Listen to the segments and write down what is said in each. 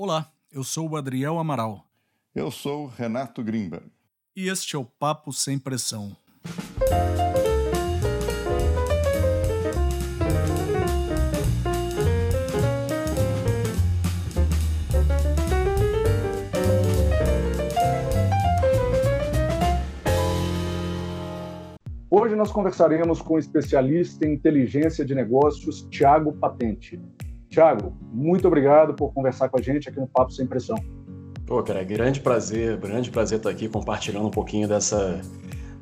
Olá, eu sou o Adriel Amaral. Eu sou o Renato Grimberg. E este é o Papo Sem Pressão. Hoje nós conversaremos com o especialista em inteligência de negócios, Tiago Patente. Tiago, muito obrigado por conversar com a gente aqui no Papo Sem Pressão. Pô, cara, grande prazer, grande prazer estar aqui compartilhando um pouquinho dessa,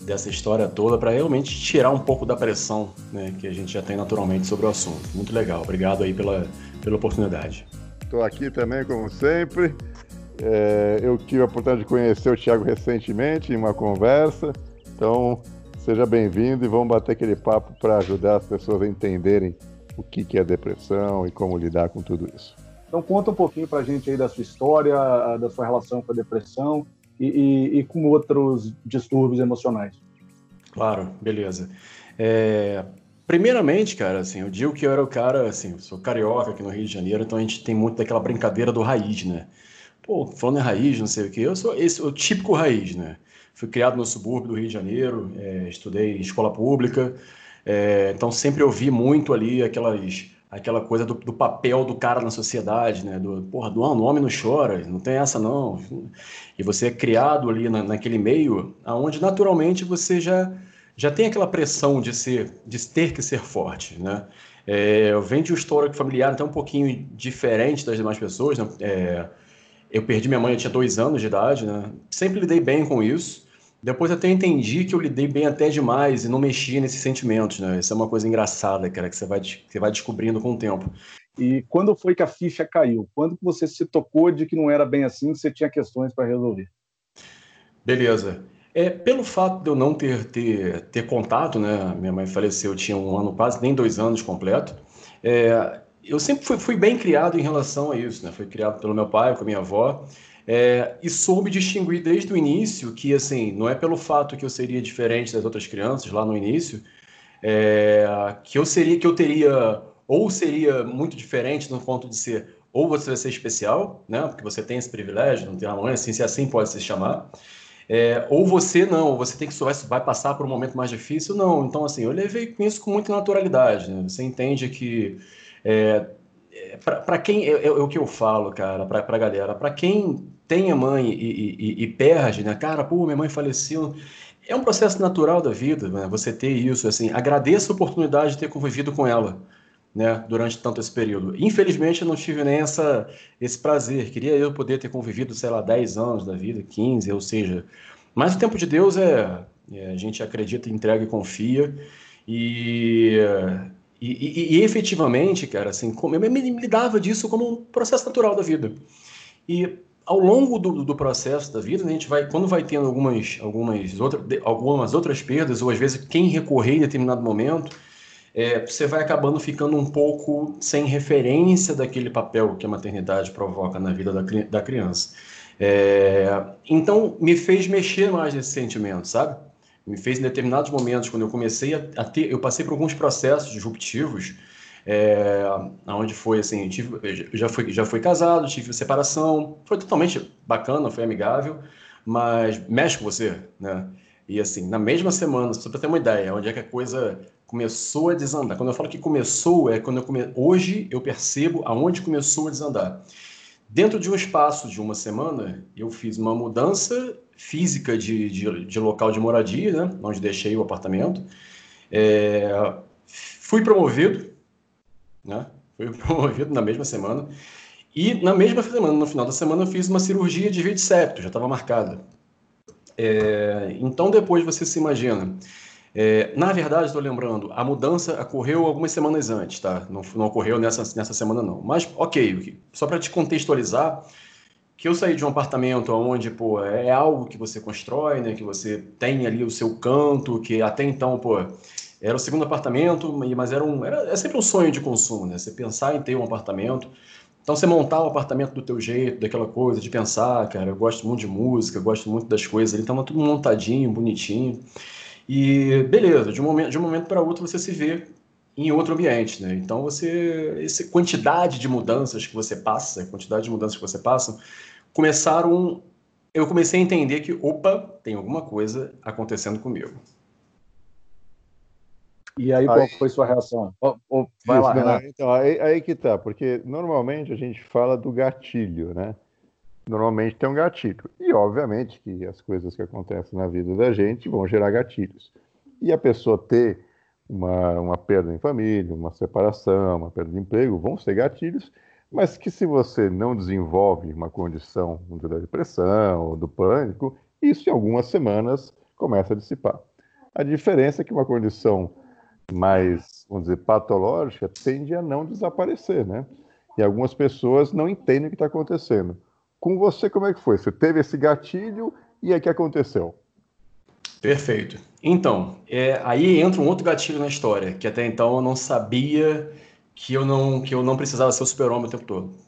dessa história toda para realmente tirar um pouco da pressão né, que a gente já tem naturalmente sobre o assunto. Muito legal, obrigado aí pela, pela oportunidade. Estou aqui também, como sempre. É, eu tive a oportunidade de conhecer o Thiago recentemente em uma conversa, então seja bem-vindo e vamos bater aquele papo para ajudar as pessoas a entenderem o que é depressão e como lidar com tudo isso. Então conta um pouquinho para a gente aí da sua história, da sua relação com a depressão e, e, e com outros distúrbios emocionais. Claro, beleza. É, primeiramente, cara, assim, eu digo que eu era o cara, assim, eu sou carioca aqui no Rio de Janeiro, então a gente tem muito daquela brincadeira do raiz, né? Pô, falando em raiz, não sei o que, eu sou esse o típico raiz, né? Fui criado no subúrbio do Rio de Janeiro, é, estudei escola pública, é, então sempre ouvi muito ali aquelas, aquela coisa do, do, papel do cara na sociedade, né? Do, porra, do, um homem não chora, não tem essa não. E você é criado ali na, naquele meio, aonde naturalmente você já, já tem aquela pressão de ser, de ter que ser forte, né? É, eu venho de um histórico familiar até um pouquinho diferente das demais pessoas, né? É, eu perdi minha mãe, eu tinha dois anos de idade, né? Sempre lidei bem com isso. Depois até entendi que eu lidei bem até demais e não mexia nesses sentimentos, né? Isso é uma coisa engraçada, cara, que você vai, que você vai descobrindo com o tempo. E quando foi que a ficha caiu? Quando você se tocou de que não era bem assim, que você tinha questões para resolver? Beleza. É, pelo fato de eu não ter, ter, ter contato, né? Minha mãe faleceu, eu tinha um ano quase, nem dois anos completo. É, eu sempre fui, fui, bem criado em relação a isso, né? Fui criado pelo meu pai, com a minha avó. É, e soube distinguir desde o início que, assim, não é pelo fato que eu seria diferente das outras crianças lá no início, é, que eu seria, que eu teria, ou seria muito diferente no ponto de ser, ou você vai ser especial, né, porque você tem esse privilégio, não tem uma mãe assim, se assim pode se chamar, é, ou você não, você tem que vai, vai passar por um momento mais difícil, não. Então, assim, eu levei isso com muita naturalidade, né? Você entende que é, é para quem é, é, é, o que eu falo, cara, para a galera, para quem tem a mãe e, e, e, perde, né? Cara, pô, minha mãe faleceu. É um processo natural da vida, né? Você ter isso, assim. Agradeço a oportunidade de ter convivido com ela, né? Durante tanto esse período. Infelizmente, eu não tive nem essa, esse prazer. Queria eu poder ter convivido, sei lá, 10 anos da vida, 15, ou seja. Mas o tempo de Deus é, é a gente acredita, entrega e confia. E e, e, e, efetivamente, cara, assim, eu me, me lidava disso como um processo natural da vida. E ao longo do, do, processo da vida, né, a gente vai, quando vai tendo algumas, algumas, outra, algumas outras perdas, ou às vezes quem recorrer em determinado momento, é, você vai acabando ficando um pouco sem referência daquele papel que a maternidade provoca na vida da, da criança. É, então, me fez mexer mais nesse sentimento, sabe? Me fez em determinados momentos, quando eu comecei a, a ter, eu passei por alguns processos disruptivos, é, onde foi assim, tive, já fui já fui casado, tive separação, foi totalmente bacana, foi amigável, mas mexe com você, né? E assim, na mesma semana, só para ter uma ideia, onde é que a coisa começou a desandar. Quando eu falo que começou, é quando eu come... hoje eu percebo aonde começou a desandar. Dentro de um espaço de uma semana, eu fiz uma mudança física de, de, de local de moradia, né? Onde deixei o apartamento. É... Fui promovido né? Fui promovido na mesma semana. E na mesma semana, no final da semana, eu fiz uma cirurgia de de septo, já estava marcada. É, então, depois você se imagina. É, na verdade, estou lembrando, a mudança ocorreu algumas semanas antes, tá? Não, não ocorreu nessa, nessa semana, não. Mas, ok, só para te contextualizar, que eu saí de um apartamento onde, pô, é algo que você constrói, né? Que você tem ali o seu canto, que até então, pô, era o segundo apartamento, mas era, um, era é sempre um sonho de consumo, né? Você pensar em ter um apartamento. Então, você montar o apartamento do teu jeito, daquela coisa, de pensar, cara, eu gosto muito de música, gosto muito das coisas, ele estava tudo montadinho, bonitinho. E beleza, de um momento, de um momento para outro você se vê em outro ambiente, né? Então você essa quantidade de mudanças que você passa, quantidade de mudanças que você passa, começaram eu comecei a entender que opa, tem alguma coisa acontecendo comigo. E aí, qual aí, foi sua reação? Oh, oh, vai isso, lá, Renato. Então, aí, aí que tá, porque normalmente a gente fala do gatilho, né? Normalmente tem um gatilho. E, obviamente, que as coisas que acontecem na vida da gente vão gerar gatilhos. E a pessoa ter uma, uma perda em família, uma separação, uma perda de emprego, vão ser gatilhos, mas que se você não desenvolve uma condição da depressão ou do pânico, isso em algumas semanas começa a dissipar. A diferença é que uma condição mais, vamos dizer, patológica tende a não desaparecer, né? E algumas pessoas não entendem o que está acontecendo. Com você, como é que foi? Você teve esse gatilho e aí o que aconteceu? Perfeito. Então, é, aí entra um outro gatilho na história, que até então eu não sabia que eu não, que eu não precisava ser o super-homem o tempo todo.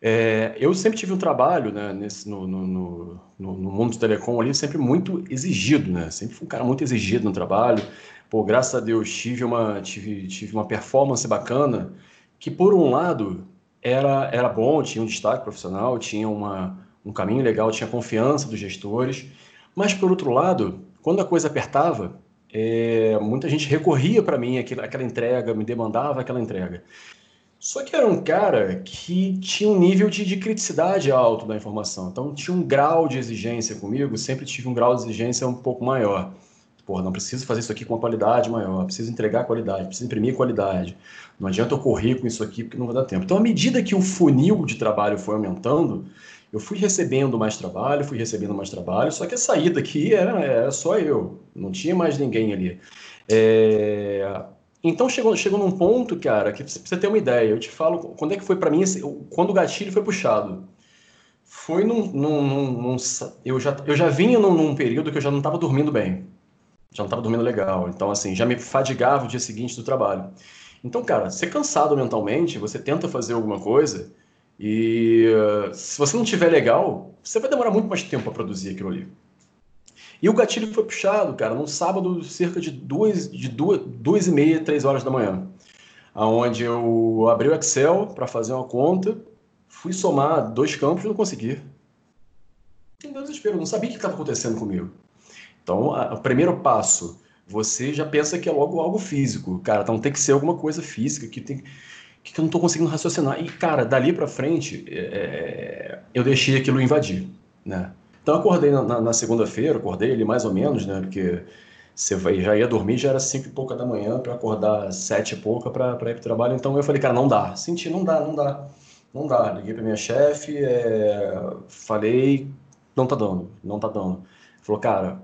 É, eu sempre tive um trabalho né, nesse, no, no, no, no, mundo do telecom ali, sempre muito exigido, né? Sempre fui um cara muito exigido no trabalho. Pô, graças a Deus tive uma, tive, tive uma performance bacana, que por um lado era, era bom, tinha um destaque profissional, tinha uma, um caminho legal, tinha confiança dos gestores, mas, por outro lado, quando a coisa apertava, é, muita gente recorria para mim aquela, aquela entrega, me demandava aquela entrega. Só que era um cara que tinha um nível de, de, criticidade alto da informação. Então tinha um grau de exigência comigo, sempre tive um grau de exigência um pouco maior. Pô, não preciso fazer isso aqui com uma qualidade maior, preciso entregar qualidade, preciso imprimir qualidade. Não adianta eu correr com isso aqui porque não vai dar tempo. Então, à medida que o funil de trabalho foi aumentando, eu fui recebendo mais trabalho, fui recebendo mais trabalho, só que a saída aqui era, era só eu, não tinha mais ninguém ali. É... Então chegou, chegou num ponto, cara, que pra você ter uma ideia, eu te falo quando é que foi para mim, quando o gatilho foi puxado. Foi num. num, num, num eu, já, eu já vinha num, num, período que eu já não estava dormindo bem. Já não estava dormindo legal. Então, assim, já me fadigava o dia seguinte do trabalho. Então, cara, ser cansado mentalmente, você tenta fazer alguma coisa e uh, se você não tiver legal, você vai demorar muito mais tempo para produzir aquilo ali. E o gatilho foi puxado, cara, num sábado, cerca de duas, de duas, duas e meia, três horas da manhã, aonde eu abri o Excel para fazer uma conta, fui somar dois campos e não consegui. Em desespero, não sabia o que estava acontecendo comigo. Então, a, o primeiro passo, você já pensa que é logo algo físico, cara. Então tem que ser alguma coisa física que tem que eu não estou conseguindo raciocinar. E, cara, dali para frente, é, é, eu deixei aquilo invadir, né? Então, eu acordei na, na, na segunda-feira, acordei ali mais ou menos, né? Porque você vai, já ia dormir, já era cinco e pouca da manhã, para acordar sete e pouca para ir para o trabalho. Então, eu falei, cara, não dá. Senti, não dá, não dá. Não dá. Liguei para minha chefe, é, falei, não tá dando, não tá dando. Falou, cara,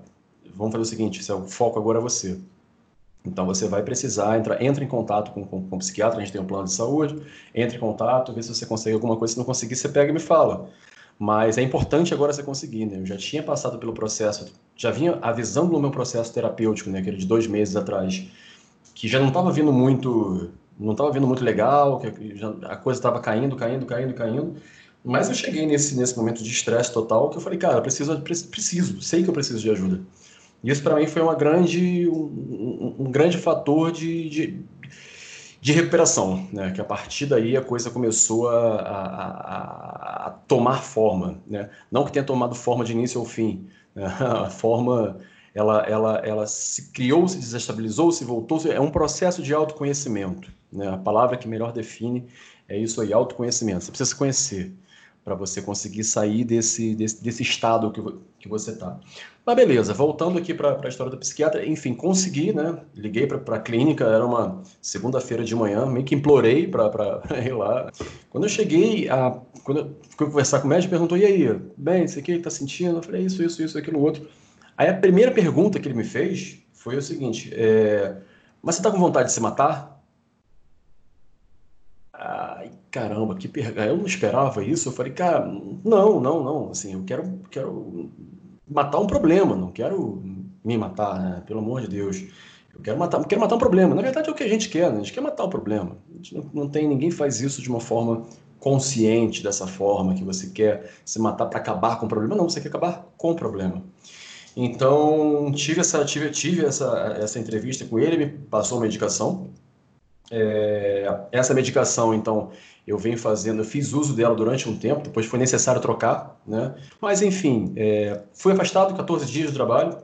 vamos fazer o seguinte, o foco agora é você. Então você vai precisar entrar, entra em contato com, com, com o psiquiatra, a gente tem um plano de saúde, entre em contato, vê se você consegue alguma coisa, se não conseguir, você pega e me fala. Mas é importante agora você conseguir, né? Eu já tinha passado pelo processo, já vinha avisando no meu processo terapêutico, né? Aquele de dois meses atrás, que já não estava vindo muito, não estava vindo muito legal, que já, a coisa estava caindo, caindo, caindo, caindo. Mas eu cheguei nesse, nesse momento de estresse total que eu falei, cara, preciso, preciso, sei que eu preciso de ajuda. Isso para mim foi uma grande, um, um grande fator de, de, de, recuperação, né? que a partir daí a coisa começou a, a, a, tomar forma. Né? Não que tenha tomado forma de início ao fim, né? a forma ela, ela, ela se criou, se desestabilizou, se voltou, é um processo de autoconhecimento. Né? A palavra que melhor define é isso aí, autoconhecimento. Você precisa se conhecer para você conseguir sair desse, desse, desse estado que, que você está. Mas beleza, voltando aqui para a história do psiquiatra, enfim, consegui, né? Liguei para a clínica, era uma segunda-feira de manhã, meio que implorei para ir lá. Quando eu cheguei, a, quando eu fui conversar com o médico, perguntou: e aí, bem, isso aqui está sentindo? Eu falei: isso, isso, isso, aquilo, outro. Aí a primeira pergunta que ele me fez foi o seguinte: é, mas você está com vontade de se matar? Caramba, que pergunta. Eu não esperava isso. Eu falei, cara, não, não, não. Assim, eu quero, quero matar um problema, não quero me matar, né? Pelo amor de Deus. Eu quero matar, quero matar um problema. Na verdade é o que a gente quer, né? A gente quer matar o problema. Não, não tem, ninguém faz isso de uma forma consciente dessa forma que você quer se matar para acabar com o problema. Não, você quer acabar com o problema. Então, tive essa, tive, tive essa, essa entrevista com ele, me passou uma medicação É, essa medicação, então, eu venho fazendo, eu fiz uso dela durante um tempo, depois foi necessário trocar, né? Mas, enfim, é, fui afastado 14 dias do trabalho,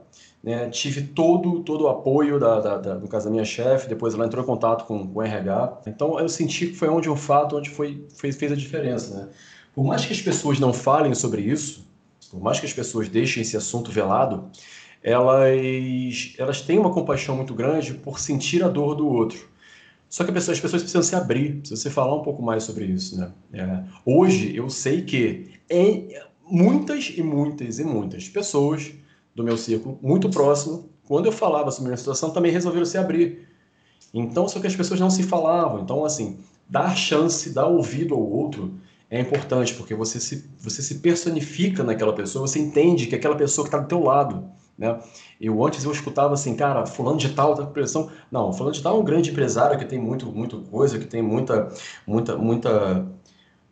né? tive todo, todo o apoio, da, da, da, no caso da minha chefe, depois ela entrou em contato com, com o RH. Então, eu senti que foi onde um fato, onde foi, fez, fez a diferença, né? Por mais que as pessoas não falem sobre isso, por mais que as pessoas deixem esse assunto velado, elas, elas têm uma compaixão muito grande por sentir a dor do outro. Só que pessoa, as pessoas precisam se abrir, precisam se falar um pouco mais sobre isso. Né? É, hoje eu sei que em muitas e muitas e muitas pessoas do meu círculo muito próximo, quando eu falava sobre a minha situação, também resolveram se abrir. Então, só que as pessoas não se falavam. Então, assim, dar chance, dar ouvido ao outro é importante, porque você se, você se personifica naquela pessoa, você entende que aquela pessoa que está do teu lado né? Eu antes eu escutava assim, cara, fulano de tal tá com pressão. Não, fulano de tal é um grande empresário que tem muito, muito coisa, que tem muita, muita, muita,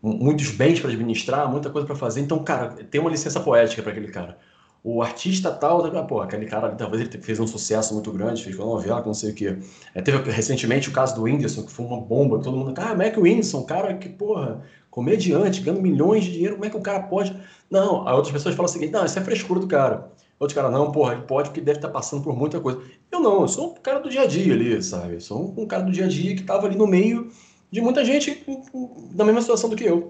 muitos bens para administrar, muita coisa para fazer. Então, cara, tem uma licença poética para aquele cara. O artista tal, tá, pô, aquele cara ali, talvez ele fez um sucesso muito grande, fez uma novela, não sei o quê. É, teve recentemente o caso do Whindersson, que foi uma bomba, todo mundo, ah, como é que o Whindersson, cara que, porra, comediante, ganhando milhões de dinheiro, como é que o cara pode... Não, aí outras pessoas falam o seguinte, não, isso é frescura do cara. Outro cara, não, porra, pode porque deve estar passando por muita coisa. Eu não, eu sou um cara do dia a dia ali, sabe? Eu sou um, cara do dia a dia que estava ali no meio de muita gente na mesma situação do que eu.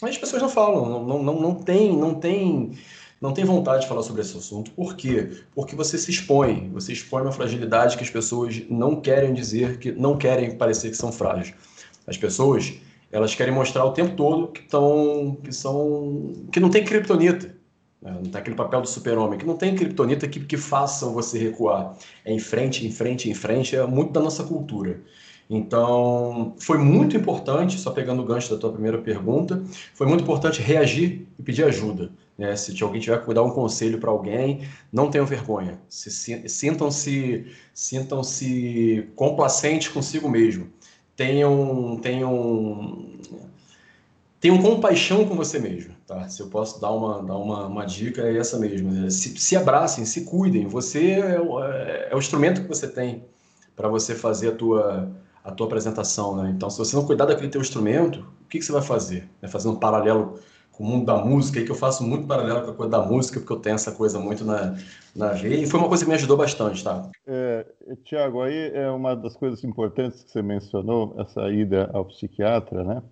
Mas as pessoas não falam, não, não, não, tem, não tem, não tem vontade de falar sobre esse assunto. Por quê? Porque você se expõe, você expõe uma fragilidade que as pessoas não querem dizer, que não querem parecer que são frágeis. As pessoas, elas querem mostrar o tempo todo que estão, que são, que não tem criptonita? Não tem aquele papel do super-homem, que não tem criptonita que, que façam você recuar. É em frente, em frente, em frente, é muito da nossa cultura. Então, foi muito importante, só pegando o gancho da tua primeira pergunta, foi muito importante reagir e pedir ajuda. Né? Se alguém tiver que dar um conselho para alguém, não tenham vergonha. Sintam-se sintam-se complacentes consigo mesmo. Tenham, tenham, tenham compaixão com você mesmo. Tá? Se eu posso dar uma, dar uma, uma dica, é essa mesmo. Né? Se, se abracem, se cuidem. Você é o, é, é o instrumento que você tem para você fazer a tua, a tua apresentação. Né? Então, se você não cuidar daquele teu instrumento, o que, que você vai fazer? É fazer um paralelo com o mundo da música, que eu faço muito paralelo com a coisa da música, porque eu tenho essa coisa muito na, na veia, e foi uma coisa que me ajudou bastante, tá? É, Tiago, aí é uma das coisas importantes que você mencionou, essa ida ao psiquiatra, né?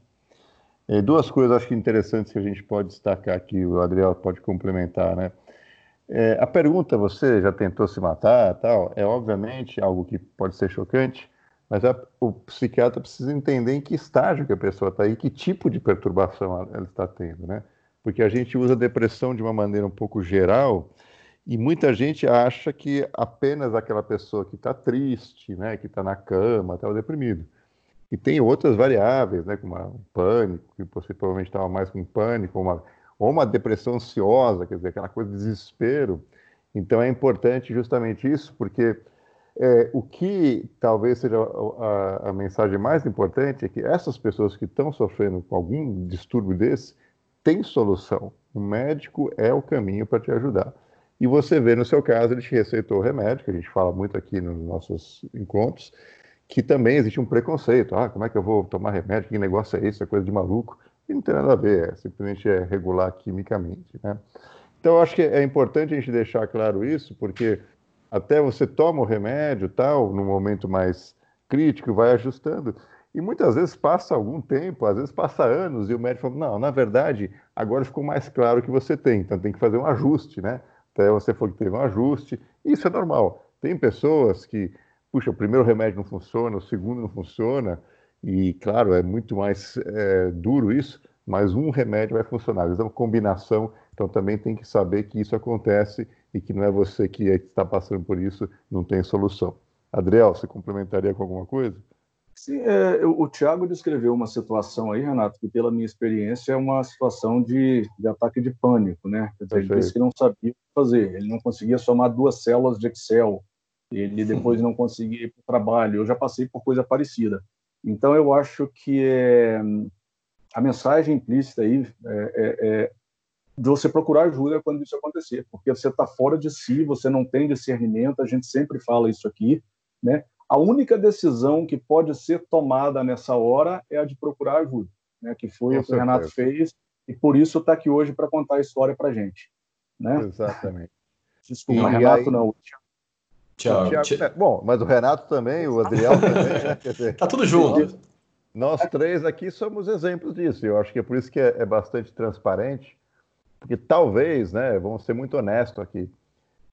É, duas coisas acho que interessantes que a gente pode destacar aqui, o Adriel pode complementar, né? É, a pergunta, você já tentou se matar, tal, é obviamente algo que pode ser chocante, mas a, o psiquiatra precisa entender em que estágio que a pessoa está aí, que tipo de perturbação ela está tendo, né? Porque a gente usa depressão de uma maneira um pouco geral e muita gente acha que apenas aquela pessoa que está triste, né, que está na cama, está deprimido. E tem outras variáveis, né, como um pânico, que você provavelmente estava mais com pânico, ou uma, ou uma depressão ansiosa, quer dizer, aquela coisa de desespero. Então é importante justamente isso, porque é, o que talvez seja a, a, mensagem mais importante é que essas pessoas que estão sofrendo com algum distúrbio desse têm solução. O médico é o caminho para te ajudar. E você vê no seu caso, ele te receitou o remédio, que a gente fala muito aqui nos nossos encontros, que também existe um preconceito. Ah, como é que eu vou tomar remédio? Que negócio é esse? É coisa de maluco. E não tem nada a ver, é, simplesmente é regular quimicamente. Né? Então, eu acho que é importante a gente deixar claro isso, porque até você toma o remédio, tal, no momento mais crítico, vai ajustando. E muitas vezes passa algum tempo, às vezes passa anos, e o médico fala, não, na verdade, agora ficou mais claro que você tem, então tem que fazer um ajuste, né? Até você falou que teve um ajuste, isso é normal. Tem pessoas que puxa, o primeiro remédio não funciona, o segundo não funciona, e claro, é muito mais é, duro isso, mas um remédio vai funcionar. Isso é uma combinação, então também tem que saber que isso acontece e que não é você que está passando por isso, não tem solução. Adriel, você complementaria com alguma coisa? Sim, é, o Tiago descreveu uma situação aí, Renato, que pela minha experiência é uma situação de, de ataque de pânico, né? Quer dizer, ele disse que não sabia o que fazer, ele não conseguia somar duas células de Excel, ele depois não conseguia ir para o trabalho. Eu já passei por coisa parecida. Então, eu acho que é, a mensagem implícita aí é, é, é, de você procurar ajuda quando isso acontecer, porque você está fora de si, você não tem discernimento, a gente sempre fala isso aqui, né? A única decisão que pode ser tomada nessa hora é a de procurar ajuda, né? que foi Com o que o Renato fez, e por isso está aqui hoje para contar a história para a gente. Né? Exatamente. Desculpa, e Renato aí... não. Tchau. É, bom, mas o Renato também, o Adriel também, né? Dizer, tá tudo junto. Nós três aqui somos exemplos disso. Eu acho que é por isso que é, é bastante transparente, porque talvez, né, vamos ser muito honestos aqui,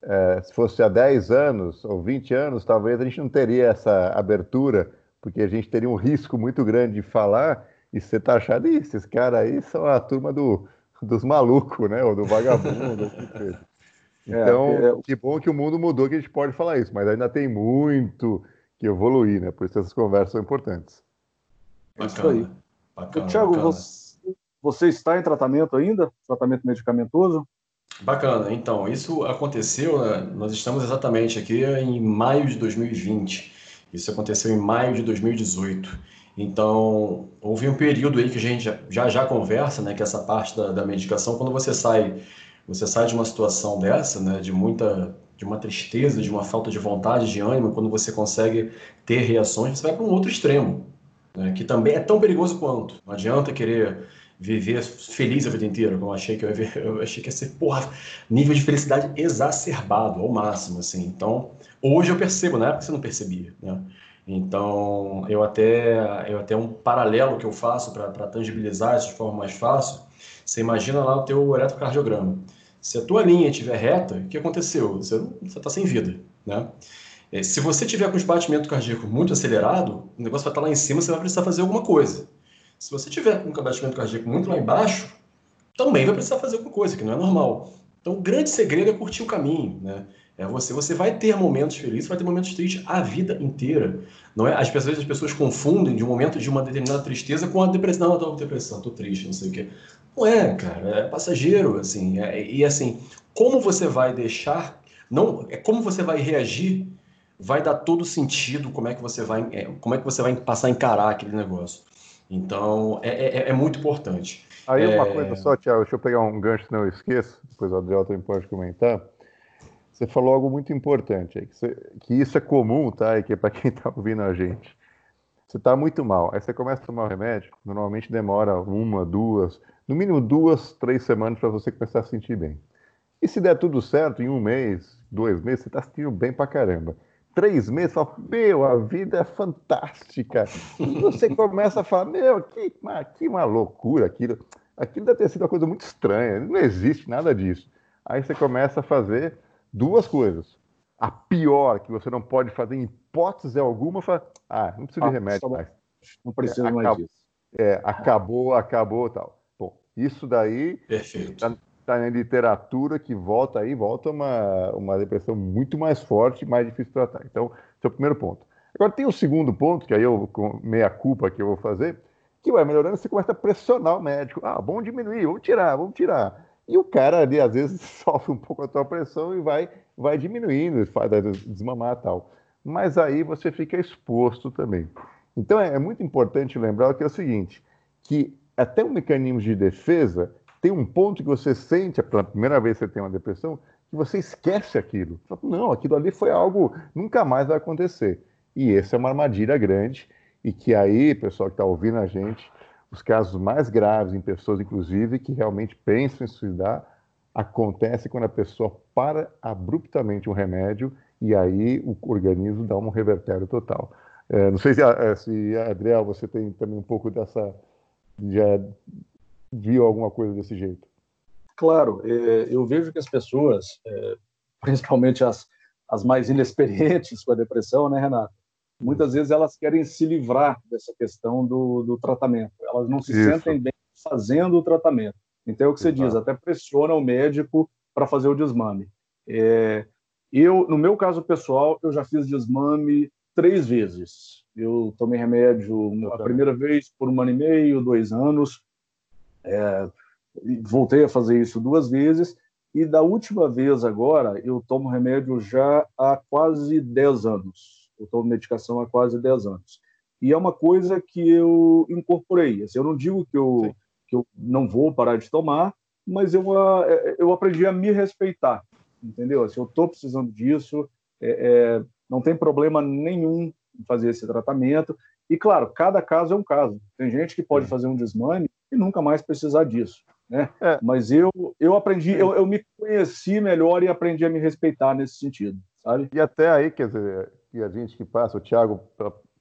é, se fosse há 10 anos ou 20 anos, talvez a gente não teria essa abertura, porque a gente teria um risco muito grande de falar e ser taxado, e esses caras aí são a turma do, dos malucos, né, ou do vagabundo. É, então, é, que bom que o mundo mudou que a gente pode falar isso, mas ainda tem muito que evoluir, né? Por isso essas conversas são importantes. Bacana, isso aí. Bacana, Tiago, você, você, está em tratamento ainda? Tratamento medicamentoso? Bacana. Então, isso aconteceu, né? nós estamos exatamente aqui em maio de 2020. Isso aconteceu em maio de 2018. Então, houve um período aí que a gente já já conversa, né, que é essa parte da, da medicação, quando você sai você sai de uma situação dessa, né, de muita de uma tristeza, de uma falta de vontade, de ânimo, quando você consegue ter reações, você vai para um outro extremo, né, que também é tão perigoso quanto. Não adianta querer viver feliz a vida inteira, como eu achei que eu ia eu achei que ia ser, porra, nível de felicidade exacerbado ao máximo, assim. Então, hoje eu percebo, na época você não percebia, né? Então, eu até eu até um paralelo que eu faço para tangibilizar isso de forma mais fácil, você imagina lá o teu eletrocardiograma. Se a tua linha estiver reta, o que aconteceu? Você está sem vida, né? É, se você tiver com os batimentos cardíacos muito acelerado, o negócio vai estar tá lá em cima, você vai precisar fazer alguma coisa. Se você tiver com um batimento cardíaco muito lá embaixo, também vai precisar fazer alguma coisa, que não é normal. Então, o grande segredo é curtir o caminho, né? É você, você vai ter momentos felizes, vai ter momentos tristes a vida inteira. Não é? Às vezes as pessoas confundem de um momento de uma determinada tristeza com a depressão. Não, eu tô depressão, tô triste, não sei o quê. Não é, cara, é passageiro, assim. É, e assim, como você vai deixar, não, é como você vai reagir, vai dar todo sentido como é que você vai, é, como é que você vai passar a encarar aquele negócio. Então, é, é, é muito importante. Aí uma é, coisa só, Tiago, deixa eu pegar um gancho, não eu esqueço, depois o Adriel também pode comentar. Você falou algo muito importante, que, você, que isso é comum, tá? E que é para quem está ouvindo a gente. Você está muito mal, aí você começa a tomar o remédio, normalmente demora uma, duas, no mínimo duas, três semanas para você começar a sentir bem. E se der tudo certo, em um mês, dois meses, você está sentindo bem pra caramba. Três meses, você fala, meu, a vida é fantástica. E você começa a falar, meu, que, que uma loucura aquilo. Aquilo deve ter sido uma coisa muito estranha, não existe nada disso. Aí você começa a fazer duas coisas. A pior, que você não pode fazer em hipótese alguma, fala, ah, não preciso de ah, remédio mais. Não precisa é, mais acabou, disso. É, acabou, acabou tal. Isso daí está tá na literatura que volta aí, volta uma, uma depressão muito mais forte, mais difícil de tratar. Então, esse é o primeiro ponto. Agora tem o segundo ponto, que aí eu, com meia culpa que eu vou fazer, que vai melhorando, você começa a pressionar o médico. Ah, vamos diminuir, vamos tirar, vamos tirar. E o cara ali, às vezes, sofre um pouco a tua pressão e vai, vai diminuindo, faz desmamar e tal. Mas aí você fica exposto também. Então é, é muito importante lembrar que é o seguinte, que até um mecanismo de defesa, tem um ponto que você sente, pela primeira vez que você tem uma depressão, que você esquece aquilo. Não, aquilo ali foi algo, nunca mais vai acontecer. E essa é uma armadilha grande, e que aí, pessoal que está ouvindo a gente, os casos mais graves em pessoas, inclusive, que realmente pensam em suicidar, acontece quando a pessoa para abruptamente um remédio e aí o organismo dá um revertério total. É, não sei se, se, Adriel, você tem também um pouco dessa já viu alguma coisa desse jeito? Claro, é, eu vejo que as pessoas, é, principalmente as, as mais inexperientes com a depressão, né, Renato? Muitas vezes elas querem se livrar dessa questão do, do tratamento. Elas não se Isso. sentem bem fazendo o tratamento. Então é o que você Exato. diz, até pressiona o médico para fazer o desmame. É, eu, no meu caso pessoal, eu já fiz desmame três vezes. Eu tomei remédio a primeira vez por um ano e meio, dois anos. É, voltei a fazer isso duas vezes. E da última vez agora, eu tomo remédio já há quase 10 anos. Eu tomo medicação há quase 10 anos. E é uma coisa que eu incorporei. Assim, eu não digo que eu, que eu não vou parar de tomar, mas eu, é, eu aprendi a me respeitar, entendeu? Assim, eu estou precisando disso, é, é, não tem problema nenhum em fazer esse tratamento. E, claro, cada caso é um caso. Tem gente que pode fazer um desmame e nunca mais precisar disso. Né? É. Mas eu, eu aprendi, eu, eu me conheci melhor e aprendi a me respeitar nesse sentido, sabe? E até aí, quer dizer, e a gente que passa, o Thiago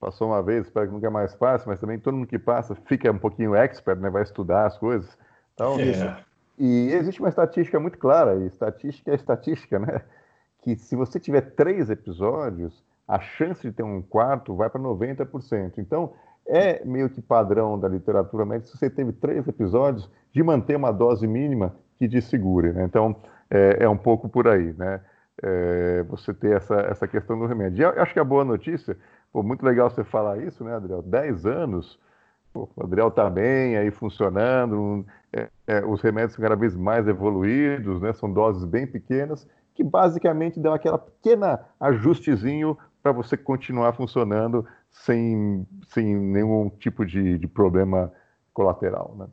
passou uma vez, espero que nunca mais passe, mas também todo mundo que passa fica um pouquinho expert, né? vai estudar as coisas. Então, é. E existe uma estatística muito clara, e estatística é estatística, né? Que se você tiver três episódios, a chance de ter um quarto vai para 90%. Então, é meio que padrão da literatura médica, se você teve três episódios, de manter uma dose mínima que te segure. Né? Então, é, é, um pouco por aí, né? É, você ter essa, essa questão do remédio. E eu acho que a boa notícia, pô, muito legal você falar isso, né, Adriel? 10 anos, pô, o Adriel está bem aí funcionando, é, é, os remédios são cada vez mais evoluídos, né? São doses bem pequenas, que basicamente dão aquela pequena ajustezinho para você continuar funcionando sem, sem nenhum tipo de, de problema colateral, né?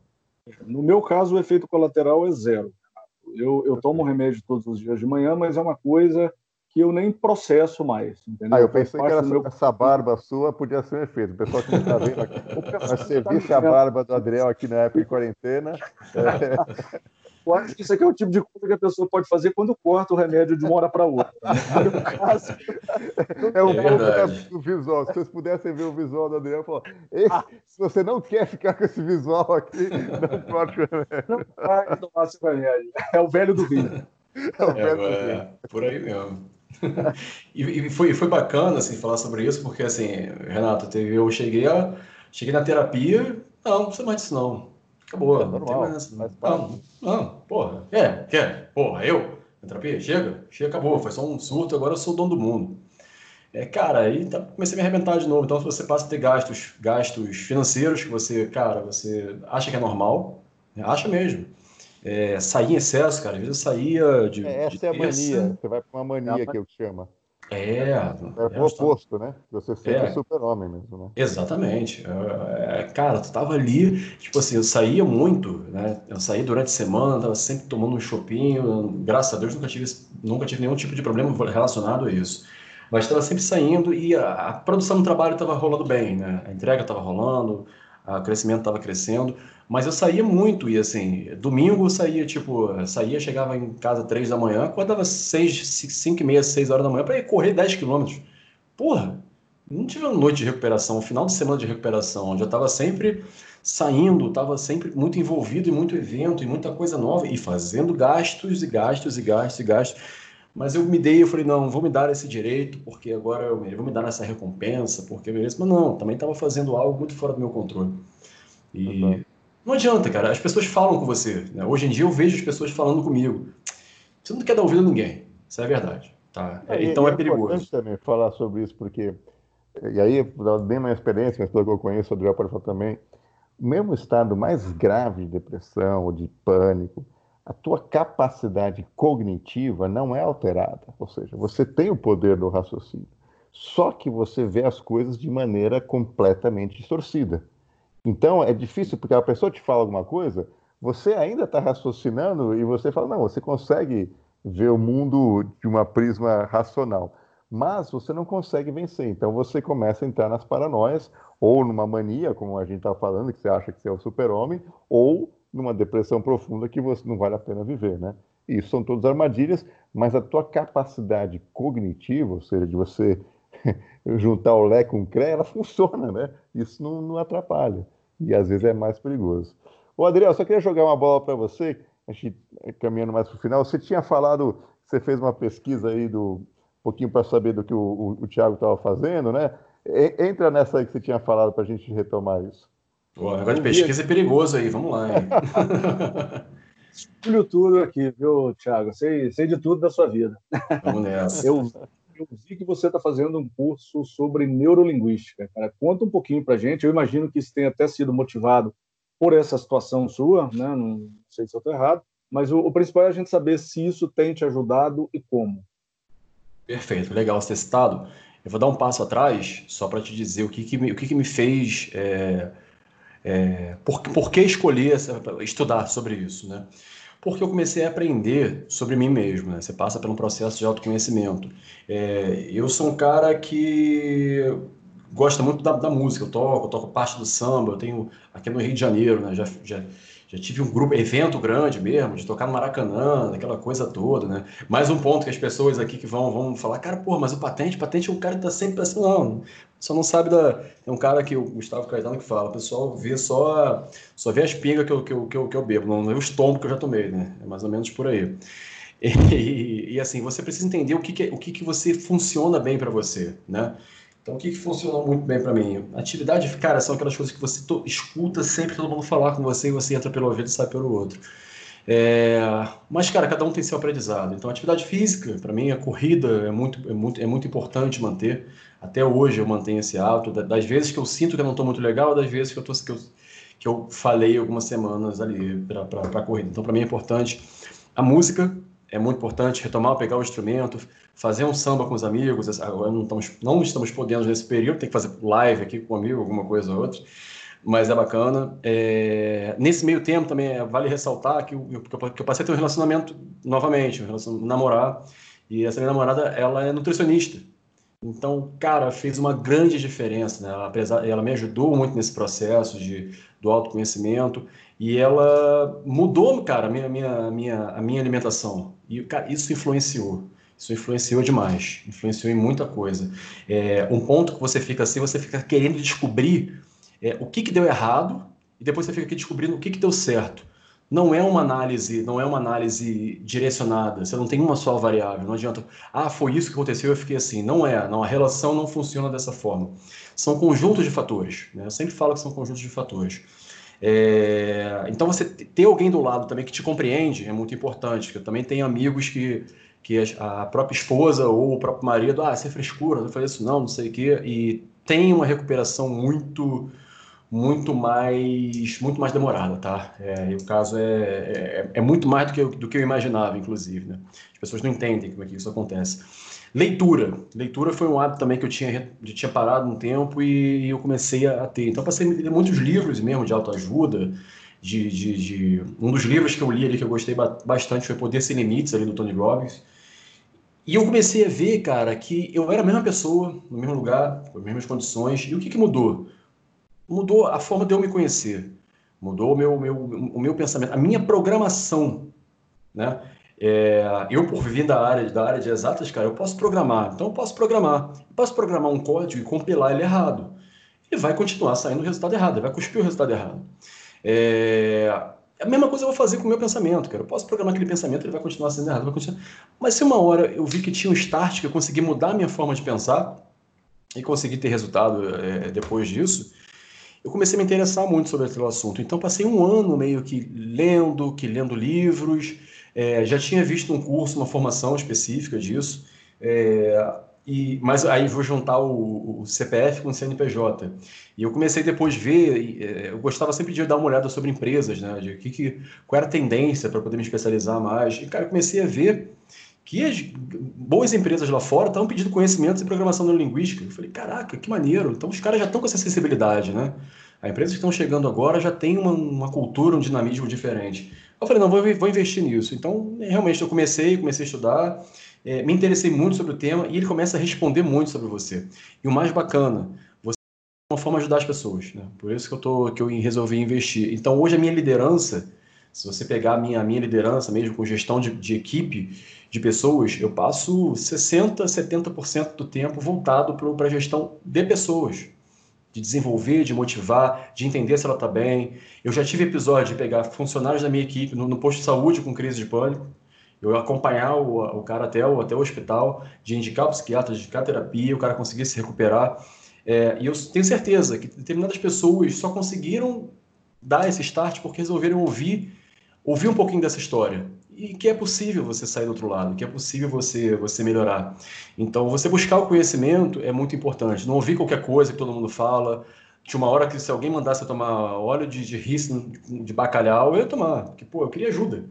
No meu caso, o efeito colateral é zero. Eu, eu tomo remédio todos os dias de manhã, mas é uma coisa que eu nem processo mais. Entendeu? Ah, eu pensei que era, meu... essa barba sua podia ser um efeito. O pessoal que não está vendo aqui, mas você visse a barba do Adriel aqui na época de quarentena. É... Eu acho que isso aqui é o tipo de coisa que a pessoa pode fazer quando corta o remédio de uma hora para outra. Né? caso, é um é pouco do visual. Se vocês pudessem ver o visual do Adriano, falou, ah. se você não quer ficar com esse visual aqui, não corte o remédio. Não vai tomar esse remédio. É o velho do vinho. É, o velho é, do vinho. É, por aí mesmo. e, e foi, foi bacana assim, falar sobre isso, porque assim, Renato, teve, eu cheguei, a, cheguei na terapia, não, não precisa mais disso não Acabou. É normal. Não, tem mais não, não, porra. Quer? Quer? Porra, eu? Terapia? Chega? Chega, acabou. Foi só um surto, agora eu sou o dono do mundo. É, cara, aí tá, comecei a me arrebentar de novo. Então, se você passa a ter gastos, gastos financeiros que você, cara, você acha que é normal, né? acha mesmo. É, sair em excesso, cara, às vezes eu saía de. É, essa de é a mania. Você vai para uma mania é que eu chamo. É, é, é o oposto, né? Você sempre é. super-homem mesmo, né? Exatamente. É, cara, tu tava ali, tipo assim, eu saía muito, né? Eu saía durante a semana, tava sempre tomando um chopinho. Graças a Deus nunca tive, nunca tive nenhum tipo de problema relacionado a isso. Mas estava sempre saindo e a, a produção do trabalho estava rolando bem, né? A entrega estava rolando, o crescimento estava crescendo. Mas eu saía muito, e assim, domingo eu saía, tipo, saía, chegava em casa três da manhã, acordava seis, cinco e meia, seis horas da manhã para ir correr 10 quilômetros. Porra, não tive uma noite de recuperação, um final de semana de recuperação, onde eu estava sempre saindo, estava sempre muito envolvido em muito evento, em muita coisa nova, e fazendo gastos e gastos e gastos e gastos. Mas eu me dei, eu falei, não, vou me dar esse direito, porque agora eu vou me dar essa recompensa, porque beleza. Mas não, também estava fazendo algo muito fora do meu controle. E uhum. Não adianta, cara. As pessoas falam com você. Né? Hoje em dia eu vejo as pessoas falando comigo. Você não quer dar ouvido a ninguém. Isso é verdade. Tá? É, então é, é perigoso. É importante também falar sobre isso, porque. E aí, bem minha experiência, mas pelo que eu conheço, o Adriel pode falar também. O mesmo estado mais grave de depressão ou de pânico, a tua capacidade cognitiva não é alterada. Ou seja, você tem o poder do raciocínio. Só que você vê as coisas de maneira completamente distorcida. Então é difícil porque a pessoa te fala alguma coisa, você ainda está raciocinando e você fala, não, você consegue ver o mundo de uma prisma racional, mas você não consegue vencer. Então você começa a entrar nas paranoias, ou numa mania, como a gente está falando, que você acha que você é o super-homem, ou numa depressão profunda que você não vale a pena viver, né? Isso são todas armadilhas, mas a tua capacidade cognitiva, ou seja, de você juntar o Lé com o CRE, ela funciona, né? Isso não, não atrapalha e às vezes é mais perigoso. Ô, Adriel, só queria jogar uma bola para você, a gente caminhando mais para o final. Você tinha falado, você fez uma pesquisa aí do um pouquinho para saber do que o, o, o Thiago estava fazendo, né? E, entra nessa aí que você tinha falado para a gente retomar isso. O negócio de pesquisa é perigoso aí, vamos lá. Escolho tudo aqui, viu, Thiago? Sei, sei de tudo da sua vida. Vamos nessa. Eu, eu vi que você está fazendo um curso sobre neurolinguística. Cara. Conta um pouquinho para gente. Eu imagino que isso tenha até sido motivado por essa situação sua, né? não sei se eu estou errado, mas o, o, principal é a gente saber se isso tem te ajudado e como. Perfeito, legal você ter citado. Eu vou dar um passo atrás só para te dizer o que, que, me, o que, que me fez. É, é, por, por que escolher estudar sobre isso, né? porque eu comecei a aprender sobre mim mesmo. Né? Você passa por um processo de autoconhecimento. É, eu sou um cara que gosta muito da, da música. Eu toco, eu toco parte do samba, eu tenho aqui no Rio de Janeiro, né? Já, já, já tive um grupo, evento grande mesmo, de tocar no Maracanã, aquela coisa toda, né? Mais um ponto que as pessoas aqui que vão, vão falar, cara, pô, mas o patente, patente é um cara que tá sempre assim, não, só não sabe da. Tem um cara que o Gustavo Caetano que fala, o pessoal vê só, só vê as pingas que eu, que eu, que eu, que eu bebo, não vê os tombos que eu já tomei, né? É mais ou menos por aí. E, e, assim, você precisa entender o que, que o que, que você funciona bem para você, né? Então, o que, que funciona muito bem para mim? Atividade, cara, são aquelas coisas que você escuta sempre todo mundo falar com você e você entra pelo ouvido e sai pelo outro. É, mas, cara, cada um tem seu aprendizado. Então, atividade física, para mim, a corrida é muito, é, muito, é muito importante manter. Até hoje eu mantenho esse hábito. Das vezes que eu sinto que eu não estou muito legal, das vezes que eu, tô, que eu, que eu falei algumas semanas ali para a corrida. Então, para mim é importante. A música, é muito importante retomar, pegar o instrumento, fazer um samba com os amigos. Agora não estamos, não estamos podendo nesse período, tem que fazer live aqui com um amigo, alguma coisa ou outra, mas é bacana. É... Nesse meio tempo também é, vale ressaltar que eu, que eu passei a ter um relacionamento novamente, um relacionamento, namorar, e essa minha namorada, ela é nutricionista. Então, cara, fez uma grande diferença, né? Ela, ela me ajudou muito nesse processo de, do autoconhecimento e ela mudou, cara, a minha, minha, minha, a minha alimentação. E, cara, isso influenciou. Isso influenciou demais. Influenciou em muita coisa. É, um ponto que você fica assim, você fica querendo descobrir é, o que, que deu errado e depois você fica aqui descobrindo o que, que deu certo. Não é uma análise, não é uma análise direcionada. Você não tem uma só variável. Não adianta. Ah, foi isso que aconteceu, eu fiquei assim. Não é. Não, a relação não funciona dessa forma. São conjuntos de fatores. Né? Eu sempre falo que são conjuntos de fatores. É, então você ter alguém do lado também que te compreende é muito importante. Eu também tenho amigos que, que a própria esposa ou o próprio marido, ah, você é frescura, não faz isso não, não sei o quê, e tem uma recuperação muito muito mais muito mais demorada, tá? É, o caso é, é, é, muito mais do que, eu, do que eu imaginava, inclusive, né? As pessoas não entendem como é que isso acontece. Leitura. Leitura foi um hábito também que eu tinha, tinha parado um tempo e eu comecei a ter. Então, passei a ler muitos livros mesmo de autoajuda. De, de, de, Um dos livros que eu li ali que eu gostei bastante foi Poder Sem Limites, ali do Tony Robbins. E eu comecei a ver, cara, que eu era a mesma pessoa, no mesmo lugar, com as mesmas condições. E o que, que mudou? Mudou a forma de eu me conhecer. Mudou o meu, meu, o meu pensamento, a minha programação. Né? É, eu, por vir da área, da área de exatas, cara, eu posso programar. Então, eu posso programar. Eu posso programar um código e compilar ele errado. E vai continuar saindo o resultado errado, vai cuspir o resultado errado. É, a mesma coisa eu vou fazer com o meu pensamento, cara. Eu posso programar aquele pensamento, ele vai continuar sendo errado, vai continuar... Mas se uma hora eu vi que tinha um start, que eu consegui mudar a minha forma de pensar e consegui ter resultado é, depois disso, eu comecei a me interessar muito sobre aquele assunto. Então, passei um ano meio que lendo, que lendo livros, é, já tinha visto um curso, uma formação específica disso, é, e, mas aí vou juntar o, o, CPF com o CNPJ. E eu comecei depois a ver, é, eu gostava sempre de dar uma olhada sobre empresas, né? De que, que, qual era a tendência para poder me especializar mais. E, cara, eu comecei a ver que as boas empresas lá fora estavam pedindo conhecimentos em programação neurolinguística. Eu falei, caraca, que maneiro. Então os caras já estão com essa sensibilidade, né? As empresas que estão chegando agora já têm uma, uma cultura, um dinamismo diferente. Eu falei, não, vou, vou investir nisso. Então, realmente, eu comecei, comecei a estudar, é, me interessei muito sobre o tema e ele começa a responder muito sobre você. E o mais bacana, você é uma forma de ajudar as pessoas, né? Por isso que eu, tô, que eu resolvi investir. Então, hoje a minha liderança, se você pegar a minha, a minha liderança mesmo com gestão de, de equipe, de pessoas, eu passo 60%, 70% do tempo voltado para a gestão de pessoas de desenvolver, de motivar, de entender se ela está bem. Eu já tive episódio de pegar funcionários da minha equipe no, no posto de saúde com crise de pânico, eu acompanhar o, o cara até o, até o hospital, de indicar o psiquiatra, de indicar terapia, o cara conseguir se recuperar. É, e eu tenho certeza que determinadas pessoas só conseguiram dar esse start porque resolveram ouvir, ouvir um pouquinho dessa história e que é possível você sair do outro lado, que é possível você você melhorar. Então, você buscar o conhecimento é muito importante. Não ouvir qualquer coisa que todo mundo fala. Tinha uma hora que se alguém mandasse eu tomar óleo de, de de bacalhau, eu ia tomar, porque pô, eu queria ajuda.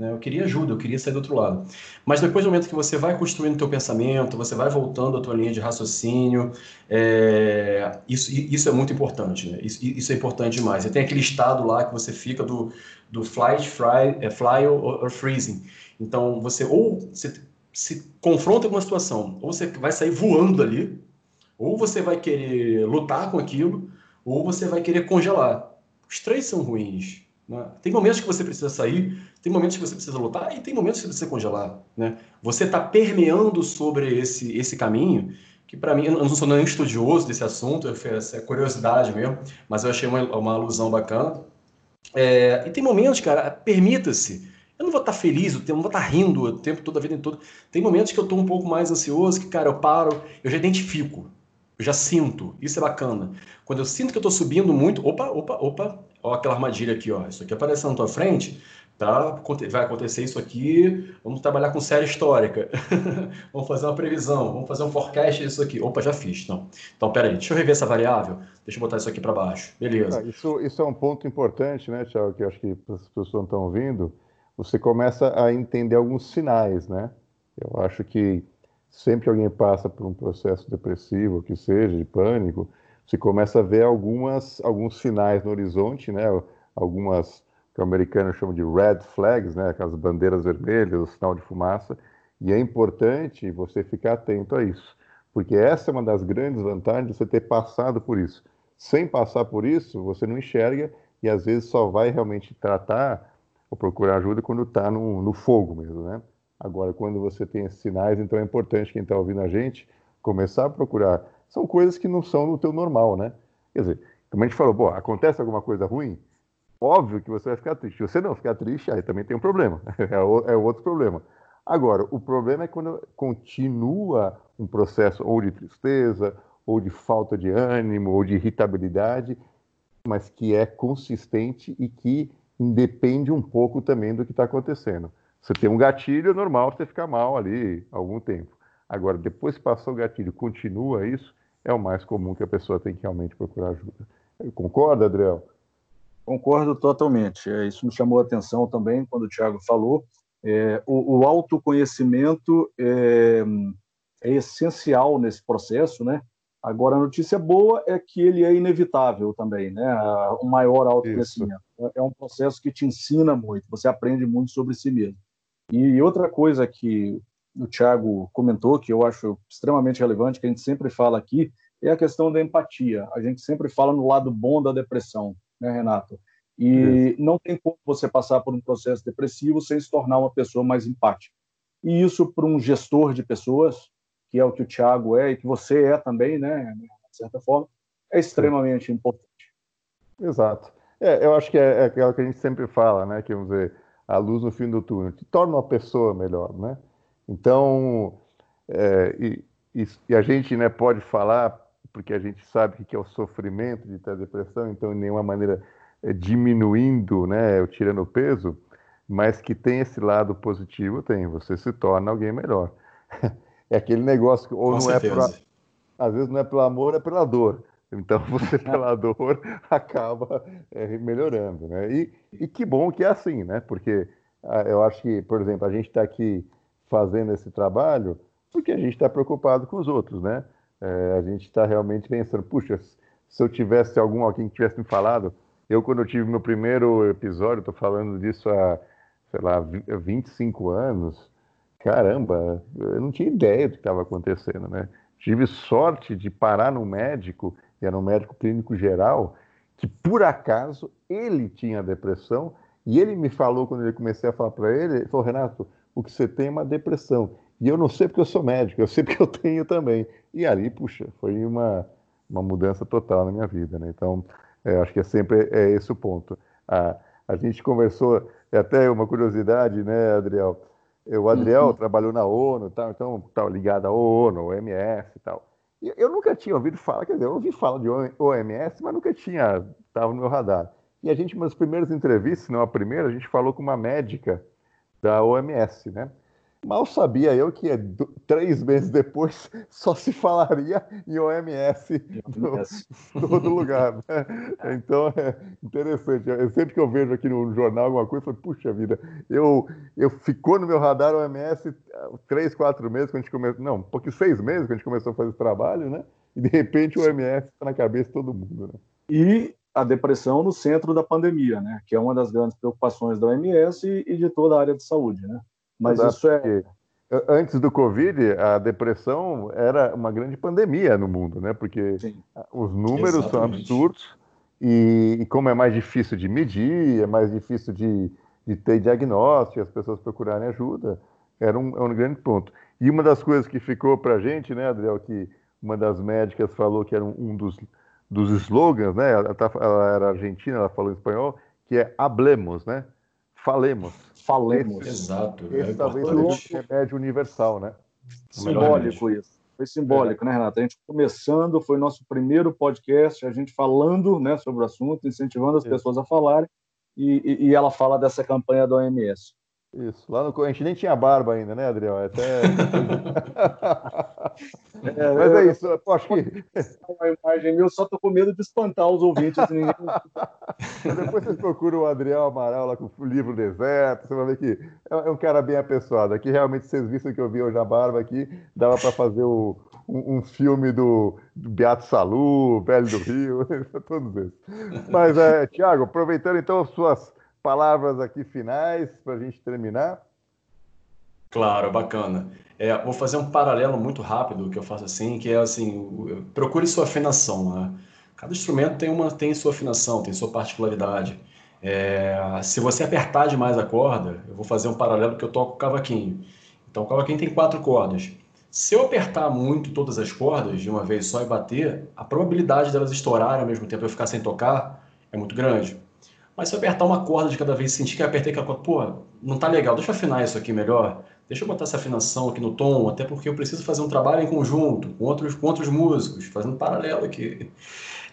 Né? Eu queria ajuda, eu queria sair do outro lado. Mas depois do momento que você vai construindo o teu pensamento, você vai voltando a tua linha de raciocínio, é... isso, isso é muito importante, né? Isso, isso é importante demais. E tem aquele estado lá que você fica do, do flight, fly, é, fly or, or freezing. Então, você ou você se confronta com uma situação, ou você vai sair voando ali, Ou você vai querer lutar com aquilo, ou você vai querer congelar. Os três são ruins. Né? Tem momentos que você precisa sair, tem momentos que você precisa lutar e tem momentos que você precisa congelar. Né? Você está permeando sobre esse, esse caminho que para mim, eu não sou nenhum estudioso desse assunto, é curiosidade mesmo, mas eu achei uma, uma alusão bacana. É, e tem momentos, cara, permita-se. Eu não vou estar tá feliz tempo, não vou estar tá rindo o tempo todo, a vida toda. Tem momentos que eu estou um pouco mais ansioso, que, cara, eu paro, eu já identifico, eu já sinto. Isso é bacana. Quando eu sinto que eu estou subindo muito, opa, opa, opa, ó aquela armadilha aqui, ó. Isso aqui aparecendo na tua frente, tá? vai acontecer isso aqui, vamos trabalhar com série histórica, vamos fazer uma previsão, vamos fazer um forecast disso aqui. Opa, já fiz, não. Então, peraí, deixa eu rever essa variável, deixa eu botar isso aqui para baixo. Beleza. Ah, isso, isso é um ponto importante, né, Tiago, que eu acho que as pessoas estão ouvindo. Você começa a entender alguns sinais, né? Eu acho que sempre que alguém passa por um processo depressivo, que seja, de pânico, você começa a ver algumas, alguns sinais no horizonte, né? Algumas que o americano chama de red flags, né, aquelas bandeiras vermelhas, o sinal de fumaça, e é importante você ficar atento a isso, porque essa é uma das grandes vantagens de você ter passado por isso. Sem passar por isso, você não enxerga e às vezes só vai realmente tratar ou procurar ajuda quando está no, no, fogo mesmo, né? Agora, quando você tem esses sinais, então é importante quem está ouvindo a gente começar a procurar. São coisas que não são no teu normal, né? Quer dizer, como a gente falou, pô, acontece alguma coisa ruim, Óbvio que você vai ficar triste. Se você não ficar triste, aí também tem um problema. É, é outro problema. Agora, o problema é quando continua um processo ou de tristeza, ou de falta de ânimo, ou de irritabilidade, mas que é consistente e que independe um pouco também do que está acontecendo. Você tem um gatilho, é normal você ficar mal ali algum tempo. Agora, depois que passou o gatilho, continua isso, é o mais comum que a pessoa tem que realmente procurar ajuda. Concorda, Adriel? Concordo totalmente. É, isso me chamou a atenção também quando o Tiago falou. É, o, o, autoconhecimento é, é, essencial nesse processo, né? Agora, a notícia boa é que ele é inevitável também, né? O maior autoconhecimento. Isso. É um processo que te ensina muito, você aprende muito sobre si mesmo. E outra coisa que o Tiago comentou, que eu acho extremamente relevante, que a gente sempre fala aqui, é a questão da empatia. A gente sempre fala no lado bom da depressão né, Renato? E não tem como você passar por um processo depressivo sem se tornar uma pessoa mais empática. E isso, para um gestor de pessoas, que é o que o Tiago é e que você é também, né, de certa forma, é extremamente Sim. importante. Exato. É, eu acho que é, é aquela que a gente sempre fala, né, que vamos dizer, a luz no fim do túnel, que torna uma pessoa melhor, né? Então, é, e, e, e, a gente né, pode falar porque a gente sabe que é o sofrimento de ter depressão, então, de nenhuma maneira é, diminuindo, né, tirando peso, mas que tem esse lado positivo, tem. Você se torna alguém melhor. É aquele negócio que, ou Com não é certeza. é por, às vezes não é pelo amor, é pela dor. Então, você pela dor acaba é, melhorando, né? E, e que bom que é assim, né? Porque ah, eu acho que, por exemplo, a gente está aqui fazendo esse trabalho porque a gente está preocupado com os outros, né? É, a gente está realmente pensando, puxa, se eu tivesse algum alguém que tivesse me falado, eu quando eu tive meu primeiro episódio, estou falando disso há, sei lá, 25 anos, caramba, eu não tinha ideia do que estava acontecendo, né? Tive sorte de parar no médico, e era um médico clínico geral, que por acaso ele tinha depressão, e ele me falou, quando eu comecei a falar para ele, ele falou, Renato, o que você tem é uma depressão. E eu não sei porque eu sou médico, eu sei porque eu tenho também. E ali, puxa, foi uma, uma mudança total na minha vida, né? Então, é, acho que é sempre é esse o ponto. A, a gente conversou, é até uma curiosidade, né, Adriel? O Adriel uhum. trabalhou na ONU, tal, então tá ligado à ONU, OMS e tal. E eu nunca tinha ouvido falar, quer dizer, eu ouvi falar de OMS, mas nunca tinha, estava no meu radar. E a gente, nas primeiras entrevistas, não a primeira, a gente falou com uma médica da OMS, né? Mal sabia eu que três meses depois só se falaria em OMS no, todo lugar. Né? Então é interessante. Eu, sempre que eu vejo aqui no jornal alguma coisa, eu falo, puxa vida, eu, eu ficou no meu radar OMS três, quatro meses quando a gente começou. Não, porque seis meses que a gente começou a fazer esse trabalho, né? E de repente o OMS está na cabeça de todo mundo. Né? E a depressão no centro da pandemia, né? Que é uma das grandes preocupações da OMS e, e de toda a área de saúde, né? Mas isso é. antes do Covid, a depressão era uma grande pandemia no mundo, né? Porque Sim. os números Exatamente. são absurdos e, e, como é mais difícil de medir, é mais difícil de, de ter diagnóstico, as pessoas procurarem ajuda, era um, é um grande ponto. E uma das coisas que ficou para a gente, né, Adriel, que uma das médicas falou que era um, um dos, dos slogans, né? Ela, tá, ela, era argentina, ela falou em espanhol, que é hablemos, né? Falemos. Falemos. Esse, Exato. Esse é talvez seja um remédio universal, né? Simbólico isso. Foi simbólico, é. né, Renato? A gente começando, foi nosso primeiro podcast, a gente falando né, sobre o assunto, incentivando as pessoas a falarem, e, e, e ela fala dessa campanha da OMS. Isso, lá no a gente nem tinha barba ainda, né, Adriel? É até. é, Mas é isso, eu acho que. Uma imagem eu só tô com medo de espantar os ouvintes. Ninguém... Depois vocês procuram o Adriel Amaral lá com o livro Deserto, você vai ver que é um cara bem apessoado. Aqui realmente vocês viram que eu vi hoje a barba aqui, dava para fazer o, um, um, filme do, do Beato Salu, Velho do Rio, todos esses. Mas, é, Tiago, aproveitando então suas palavras aqui finais para a gente terminar? Claro, bacana. É, vou fazer um paralelo muito rápido que eu faço assim, que é assim, procure sua afinação. Né? Cada instrumento tem uma tem sua afinação, tem sua particularidade. É, se você apertar demais a corda, eu vou fazer um paralelo que eu toco cavaquinho. Então, o cavaquinho tem quatro cordas. Se eu apertar muito todas as cordas de uma vez só e bater, a probabilidade delas estourarem ao mesmo tempo e eu ficar sem tocar é muito grande. Mas se eu apertar uma corda de cada vez e sentir que eu apertei aquela corda, pô, não tá legal, deixa eu afinar isso aqui melhor, deixa eu botar essa afinação aqui no tom, até porque eu preciso fazer um trabalho em conjunto, com outros, com outros músicos, fazendo paralelo aqui.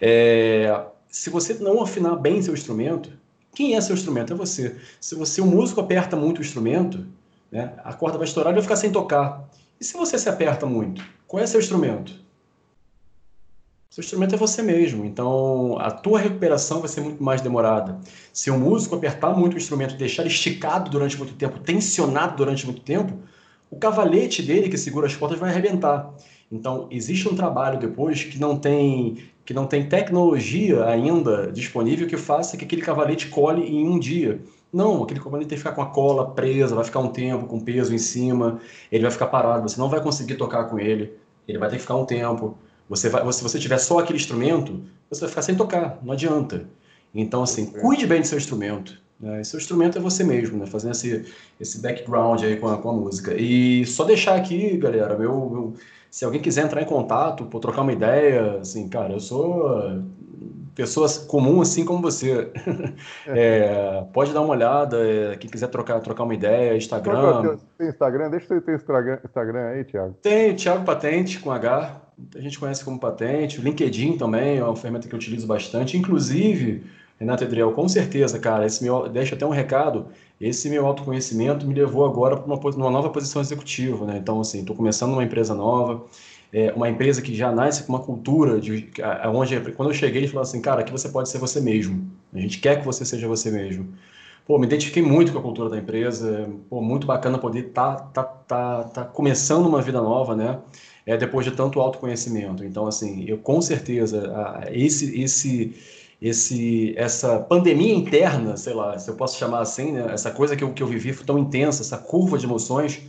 É, se você não afinar bem seu instrumento, quem é seu instrumento? É você. Se você, o músico, aperta muito o instrumento, né, a corda vai estourar e vai ficar sem tocar. E se você se aperta muito, qual é seu instrumento? Seu instrumento é você mesmo, então a tua recuperação vai ser muito mais demorada. Se o músico apertar muito o instrumento deixar esticado durante muito tempo, tensionado durante muito tempo, o cavalete dele que segura as cordas vai arrebentar. Então existe um trabalho depois que não tem que não tem tecnologia ainda disponível que faça que aquele cavalete cole em um dia. Não, aquele cavalete tem que ficar com a cola presa, vai ficar um tempo com peso em cima, ele vai ficar parado, você não vai conseguir tocar com ele, ele vai ter que ficar um tempo. Você vai, se você tiver só aquele instrumento, você vai ficar sem tocar, não adianta. Então, assim, cuide bem do seu instrumento. Né? seu instrumento é você mesmo, né? fazendo esse, esse background aí com a, com a música. E só deixar aqui, galera, meu, meu, se alguém quiser entrar em contato, por trocar uma ideia, assim, cara, eu sou pessoa comum assim como você. É, pode dar uma olhada, é, quem quiser trocar, trocar uma ideia, Instagram. Tem Instagram? Deixa eu ter Instagram, Instagram aí, Thiago. Tem, Thiago Patente com H. A gente conhece como Patente. O LinkedIn também é uma ferramenta que eu utilizo bastante. Inclusive, Renato Edriel, com certeza, cara, esse meu, deixa até um recado. Esse meu autoconhecimento me levou agora para uma, uma, nova posição executiva, né? Então, assim, estou começando uma empresa nova é, uma empresa que já nasce com uma cultura de onde quando eu cheguei ele falou assim cara aqui você pode ser você mesmo a gente quer que você seja você mesmo pô me identifiquei muito com a cultura da empresa pô muito bacana poder tá tá tá, tá começando uma vida nova né é depois de tanto autoconhecimento. Então assim eu com certeza esse esse esse essa pandemia interna sei lá se eu posso chamar assim né essa coisa que eu, que eu vivi tão intensa essa curva de emoções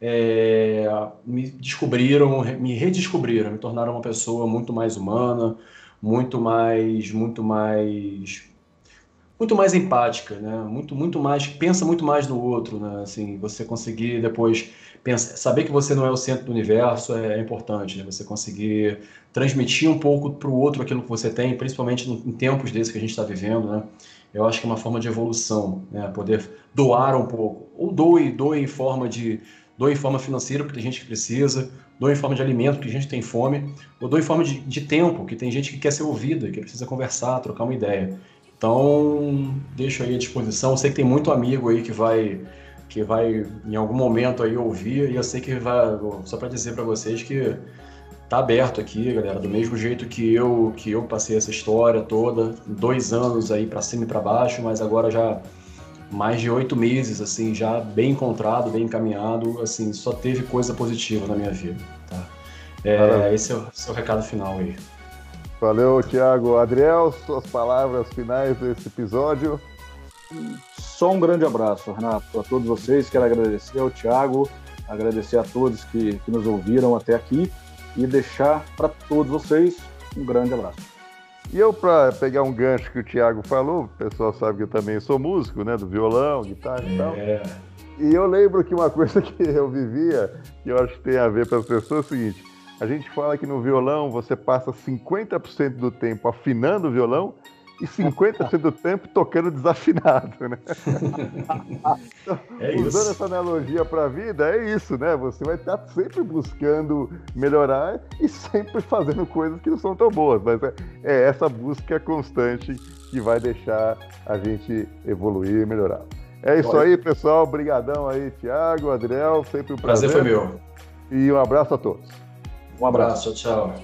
é, me descobriram, me redescobriram, me tornaram uma pessoa muito mais humana, muito mais, muito mais, muito mais empática, né? Muito, muito mais, pensa muito mais no outro, né? Assim, você conseguir depois pensar, saber que você não é o centro do universo é, é importante, né? Você conseguir transmitir um pouco para o outro aquilo que você tem, principalmente em tempos desses que a gente está vivendo, né? Eu acho que é uma forma de evolução, né? Poder doar um pouco, ou doe, doe em forma de dou em forma financeira, porque tem gente que precisa, dou em forma de alimento, porque a gente tem fome, ou dou em forma de, de tempo, que tem gente que quer ser ouvida, que precisa conversar, trocar uma ideia. Então, deixo aí à disposição. Eu sei que tem muito amigo aí que vai que vai em algum momento aí ouvir e eu sei que vai só para dizer para vocês que tá aberto aqui, galera, do mesmo jeito que eu que eu passei essa história toda, dois anos aí para cima e para baixo, mas agora já mais de oito meses, assim, já bem encontrado, bem encaminhado, assim, só teve coisa positiva na minha vida, tá? É, esse é o seu recado final aí. Valeu, Tiago. Adriel, suas palavras finais desse episódio. Só um grande abraço, Renato, a todos vocês. Quero agradecer ao Tiago, agradecer a todos que, que nos ouviram até aqui e deixar para todos vocês um grande abraço. E eu, para pegar um gancho que o Thiago falou, o pessoal sabe que eu também sou músico, né? Do violão, guitarra e tal. É. E eu lembro que uma coisa que eu vivia, que eu acho que tem a ver para as pessoas, é o seguinte: a gente fala que no violão você passa 50% do tempo afinando o violão e 50% do tempo tocando desafinado, né? então, é usando essa analogia para a vida, é isso, né? Você vai estar sempre buscando melhorar e sempre fazendo coisas que não são tão boas, mas é, é essa busca constante que vai deixar a gente evoluir e melhorar. É isso aí, pessoal. Obrigadão aí, Thiago, Adriel. Sempre um prazer. Prazer foi meu. E um abraço a todos. Um abraço, tchau.